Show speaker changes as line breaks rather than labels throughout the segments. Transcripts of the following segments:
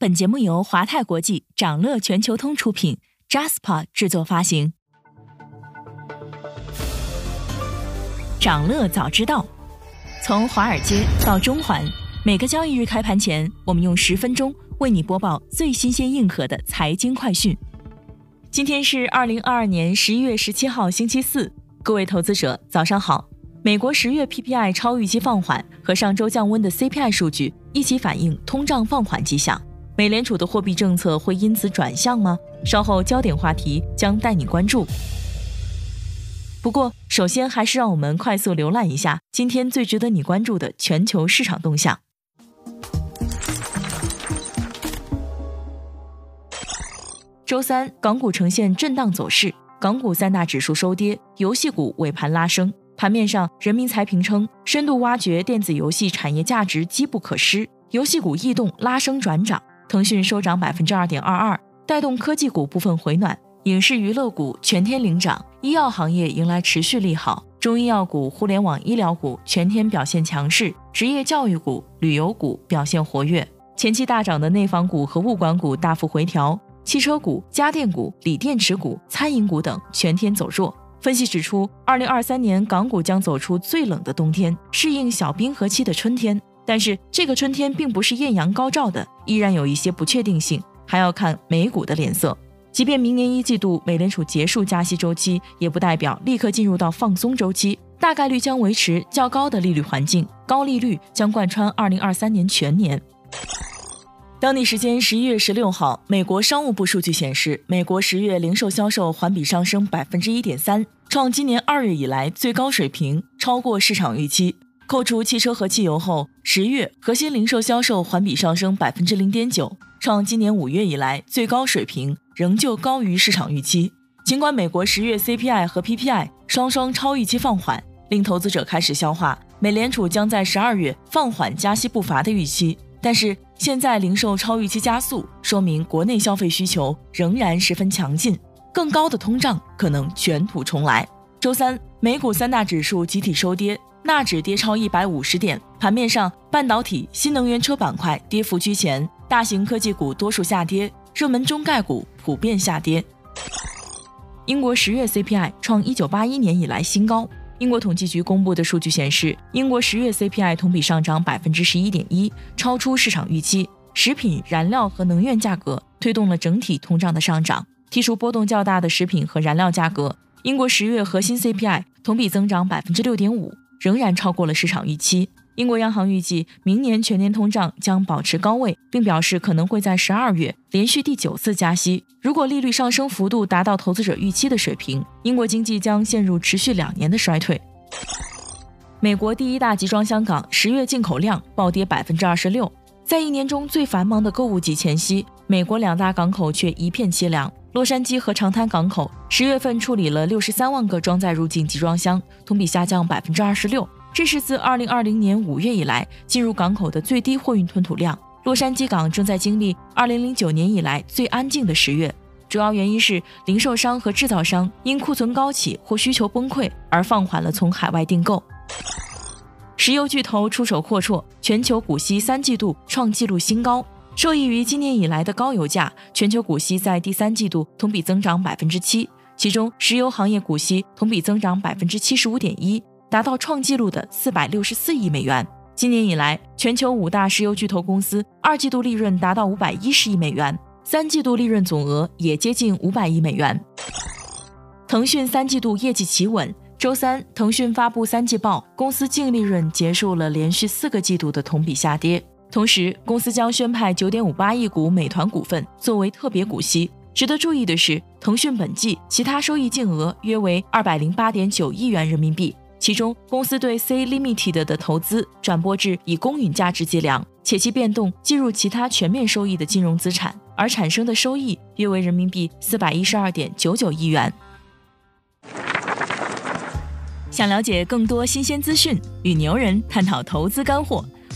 本节目由华泰国际、掌乐全球通出品，Jaspa 制作发行。掌乐早知道，从华尔街到中环，每个交易日开盘前，我们用十分钟为你播报最新鲜、硬核的财经快讯。今天是二零二二年十一月十七号，星期四，各位投资者早上好。美国十月 PPI 超预期放缓，和上周降温的 CPI 数据一起反映通胀放缓迹象。美联储的货币政策会因此转向吗？稍后焦点话题将带你关注。不过，首先还是让我们快速浏览一下今天最值得你关注的全球市场动向。周三，港股呈现震荡走势，港股三大指数收跌，游戏股尾盘拉升。盘面上，人民财评称，深度挖掘电子游戏产业价值机不可失，游戏股异动拉升转涨。腾讯收涨百分之二点二二，带动科技股部分回暖，影视娱乐股全天领涨，医药行业迎来持续利好，中医药股、互联网医疗股全天表现强势，职业教育股、旅游股表现活跃，前期大涨的内房股和物管股大幅回调，汽车股、家电股、锂电池股、餐饮股等全天走弱。分析指出，二零二三年港股将走出最冷的冬天，适应小冰河期的春天。但是这个春天并不是艳阳高照的，依然有一些不确定性，还要看美股的脸色。即便明年一季度美联储结束加息周期，也不代表立刻进入到放松周期，大概率将维持较高的利率环境，高利率将贯穿二零二三年全年。当地时间十一月十六号，美国商务部数据显示，美国十月零售销售环比上升百分之一点三，创今年二月以来最高水平，超过市场预期。扣除汽车和汽油后，十月核心零售销售环比上升百分之零点九，创今年五月以来最高水平，仍旧高于市场预期。尽管美国十月 CPI 和 PPI 双双超预期放缓，令投资者开始消化美联储将在十二月放缓加息步伐的预期，但是现在零售超预期加速，说明国内消费需求仍然十分强劲，更高的通胀可能卷土重来。周三，美股三大指数集体收跌。纳指跌超一百五十点，盘面上，半导体、新能源车板块跌幅居前，大型科技股多数下跌，热门中概股普遍下跌。英国十月 CPI 创一九八一年以来新高。英国统计局公布的数据显示，英国十月 CPI 同比上涨百分之十一点一，超出市场预期。食品、燃料和能源价格推动了整体通胀的上涨。剔除波动较大的食品和燃料价格，英国十月核心 CPI 同比增长百分之六点五。仍然超过了市场预期。英国央行预计明年全年通胀将保持高位，并表示可能会在十二月连续第九次加息。如果利率上升幅度达到投资者预期的水平，英国经济将陷入持续两年的衰退。美国第一大集装箱港十月进口量暴跌百分之二十六，在一年中最繁忙的购物季前夕，美国两大港口却一片凄凉。洛杉矶和长滩港口十月份处理了六十三万个装载入境集装箱，同比下降百分之二十六。这是自二零二零年五月以来进入港口的最低货运吞吐量。洛杉矶港正在经历二零零九年以来最安静的十月，主要原因是零售商和制造商因库存高企或需求崩溃而放缓了从海外订购。石油巨头出手阔绰，全球股息三季度创纪录新高。受益于今年以来的高油价，全球股息在第三季度同比增长百分之七，其中石油行业股息同比增长百分之七十五点一，达到创纪录的四百六十四亿美元。今年以来，全球五大石油巨头公司二季度利润达到五百一十亿美元，三季度利润总额也接近五百亿美元。腾讯三季度业绩企稳，周三腾讯发布三季报，公司净利润结束了连续四个季度的同比下跌。同时，公司将宣派九点五八亿股美团股份作为特别股息。值得注意的是，腾讯本季其他收益净额约为二百零八点九亿元人民币，其中公司对 C Limited 的投资转拨至以公允价值计量，且其变动计入其他全面收益的金融资产，而产生的收益约为人民币四百一十二点九九亿元。想了解更多新鲜资讯，与牛人探讨投资干货。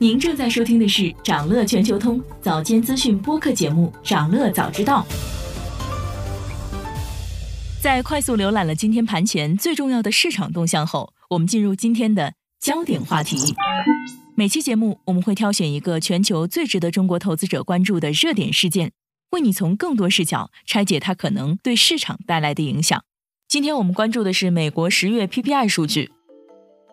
您正在收听的是掌乐全球通早间资讯播客节目《掌乐早知道》。在快速浏览了今天盘前最重要的市场动向后，我们进入今天的焦点话题。每期节目我们会挑选一个全球最值得中国投资者关注的热点事件，为你从更多视角拆解它可能对市场带来的影响。今天我们关注的是美国十月 PPI 数据。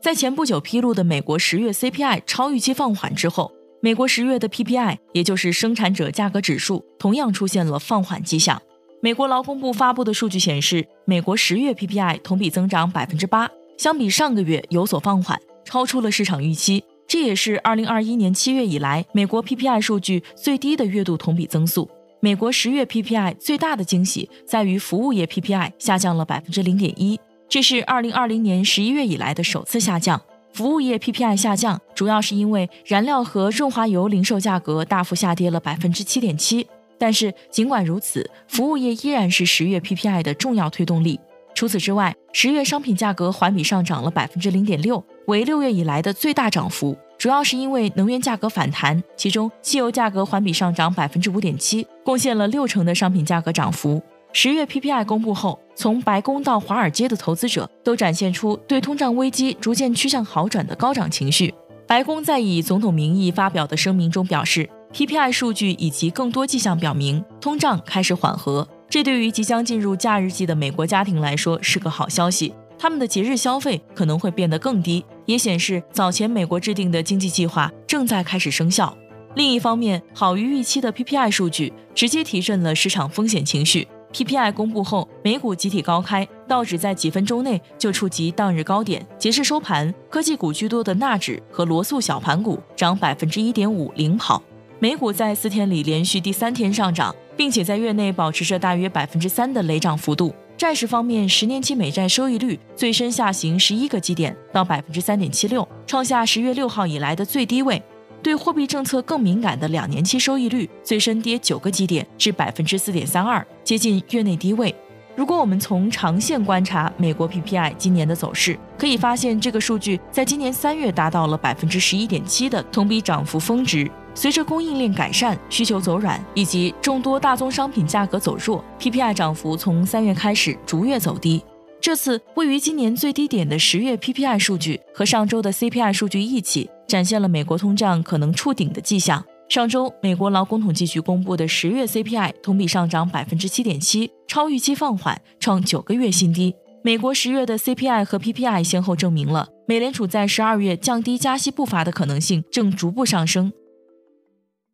在前不久披露的美国十月 CPI 超预期放缓之后，美国十月的 PPI，也就是生产者价格指数，同样出现了放缓迹象。美国劳工部发布的数据显示，美国十月 PPI 同比增长百分之八，相比上个月有所放缓，超出了市场预期。这也是二零二一年七月以来美国 PPI 数据最低的月度同比增速。美国十月 PPI 最大的惊喜在于服务业 PPI 下降了百分之零点一，这是二零二零年十一月以来的首次下降。服务业 PPI 下降主要是因为燃料和润滑油零售价格大幅下跌了百分之七点七。但是，尽管如此，服务业依然是十月 PPI 的重要推动力。除此之外，十月商品价格环比上涨了百分之零点六，为六月以来的最大涨幅。主要是因为能源价格反弹，其中汽油价格环比上涨百分之五点七，贡献了六成的商品价格涨幅。十月 PPI 公布后，从白宫到华尔街的投资者都展现出对通胀危机逐渐趋向好转的高涨情绪。白宫在以总统名义发表的声明中表示。PPI 数据以及更多迹象表明，通胀开始缓和。这对于即将进入假日季的美国家庭来说是个好消息，他们的节日消费可能会变得更低，也显示早前美国制定的经济计划正在开始生效。另一方面，好于预期的 PPI 数据直接提振了市场风险情绪。PPI 公布后，美股集体高开，道指在几分钟内就触及当日高点。截至收盘，科技股居多的纳指和罗素小盘股涨百分之一点五领跑。美股在四天里连续第三天上涨，并且在月内保持着大约百分之三的累涨幅度。债市方面，十年期美债收益率最深下行十一个基点到百分之三点七六，创下十月六号以来的最低位。对货币政策更敏感的两年期收益率最深跌九个基点至百分之四点三二，接近月内低位。如果我们从长线观察美国 PPI 今年的走势，可以发现这个数据在今年三月达到了百分之十一点七的同比涨幅峰值。随着供应链改善、需求走软以及众多大宗商品价格走弱，PPI 涨幅从三月开始逐月走低。这次位于今年最低点的十月 PPI 数据和上周的 CPI 数据一起，展现了美国通胀可能触顶的迹象。上周，美国劳工统计局公布的十月 CPI 同比上涨百分之七点七，超预期放缓，创九个月新低。美国十月的 CPI 和 PPI 先后证明了美联储在十二月降低加息步伐的可能性正逐步上升。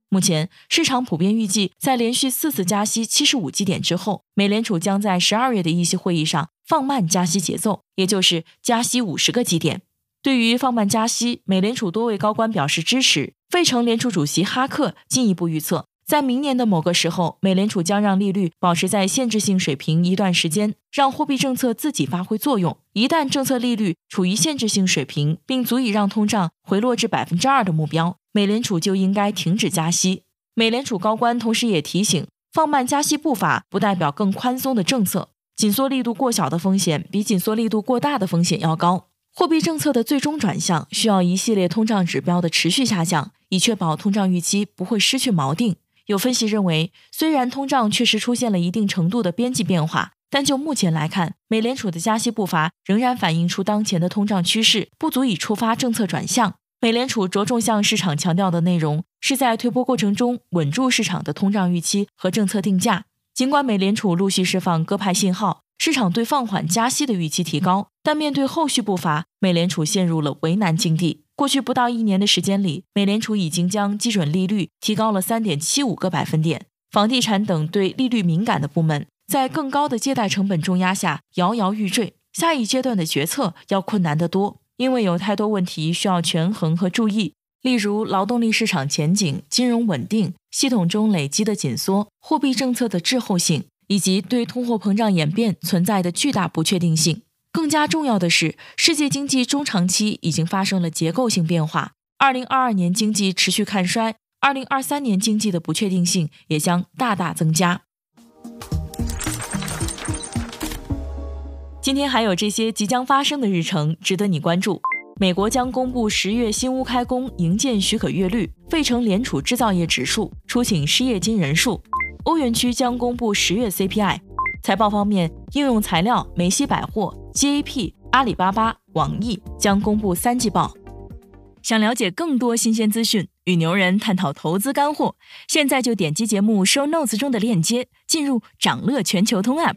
目前市场普遍预计，在连续四次加息七十五基点之后，美联储将在十二月的议息会议上放慢加息节奏，也就是加息五十个基点。对于放慢加息，美联储多位高官表示支持。费城联储主席哈克进一步预测，在明年的某个时候，美联储将让利率保持在限制性水平一段时间，让货币政策自己发挥作用。一旦政策利率处于限制性水平，并足以让通胀回落至百分之二的目标。美联储就应该停止加息。美联储高官同时也提醒，放慢加息步伐不代表更宽松的政策。紧缩力度过小的风险比紧缩力度过大的风险要高。货币政策的最终转向需要一系列通胀指标的持续下降，以确保通胀预期不会失去锚定。有分析认为，虽然通胀确实出现了一定程度的边际变化，但就目前来看，美联储的加息步伐仍然反映出当前的通胀趋势，不足以触发政策转向。美联储着重向市场强调的内容，是在推波过程中稳住市场的通胀预期和政策定价。尽管美联储陆续释放鸽派信号，市场对放缓加息的预期提高，但面对后续步伐，美联储陷入了为难境地。过去不到一年的时间里，美联储已经将基准利率提高了三点七五个百分点，房地产等对利率敏感的部门，在更高的借贷成本重压下摇摇欲坠。下一阶段的决策要困难得多。因为有太多问题需要权衡和注意，例如劳动力市场前景、金融稳定、系统中累积的紧缩、货币政策的滞后性，以及对通货膨胀演变存在的巨大不确定性。更加重要的是，世界经济中长期已经发生了结构性变化。二零二二年经济持续看衰，二零二三年经济的不确定性也将大大增加。今天还有这些即将发生的日程值得你关注：美国将公布十月新屋开工营建许可月率、费城联储制造业指数、出请失业金人数；欧元区将公布十月 CPI。财报方面，应用材料、梅西百货、GAP、阿里巴巴、网易将公布三季报。想了解更多新鲜资讯，与牛人探讨投资干货，现在就点击节目 show notes 中的链接，进入掌乐全球通 app。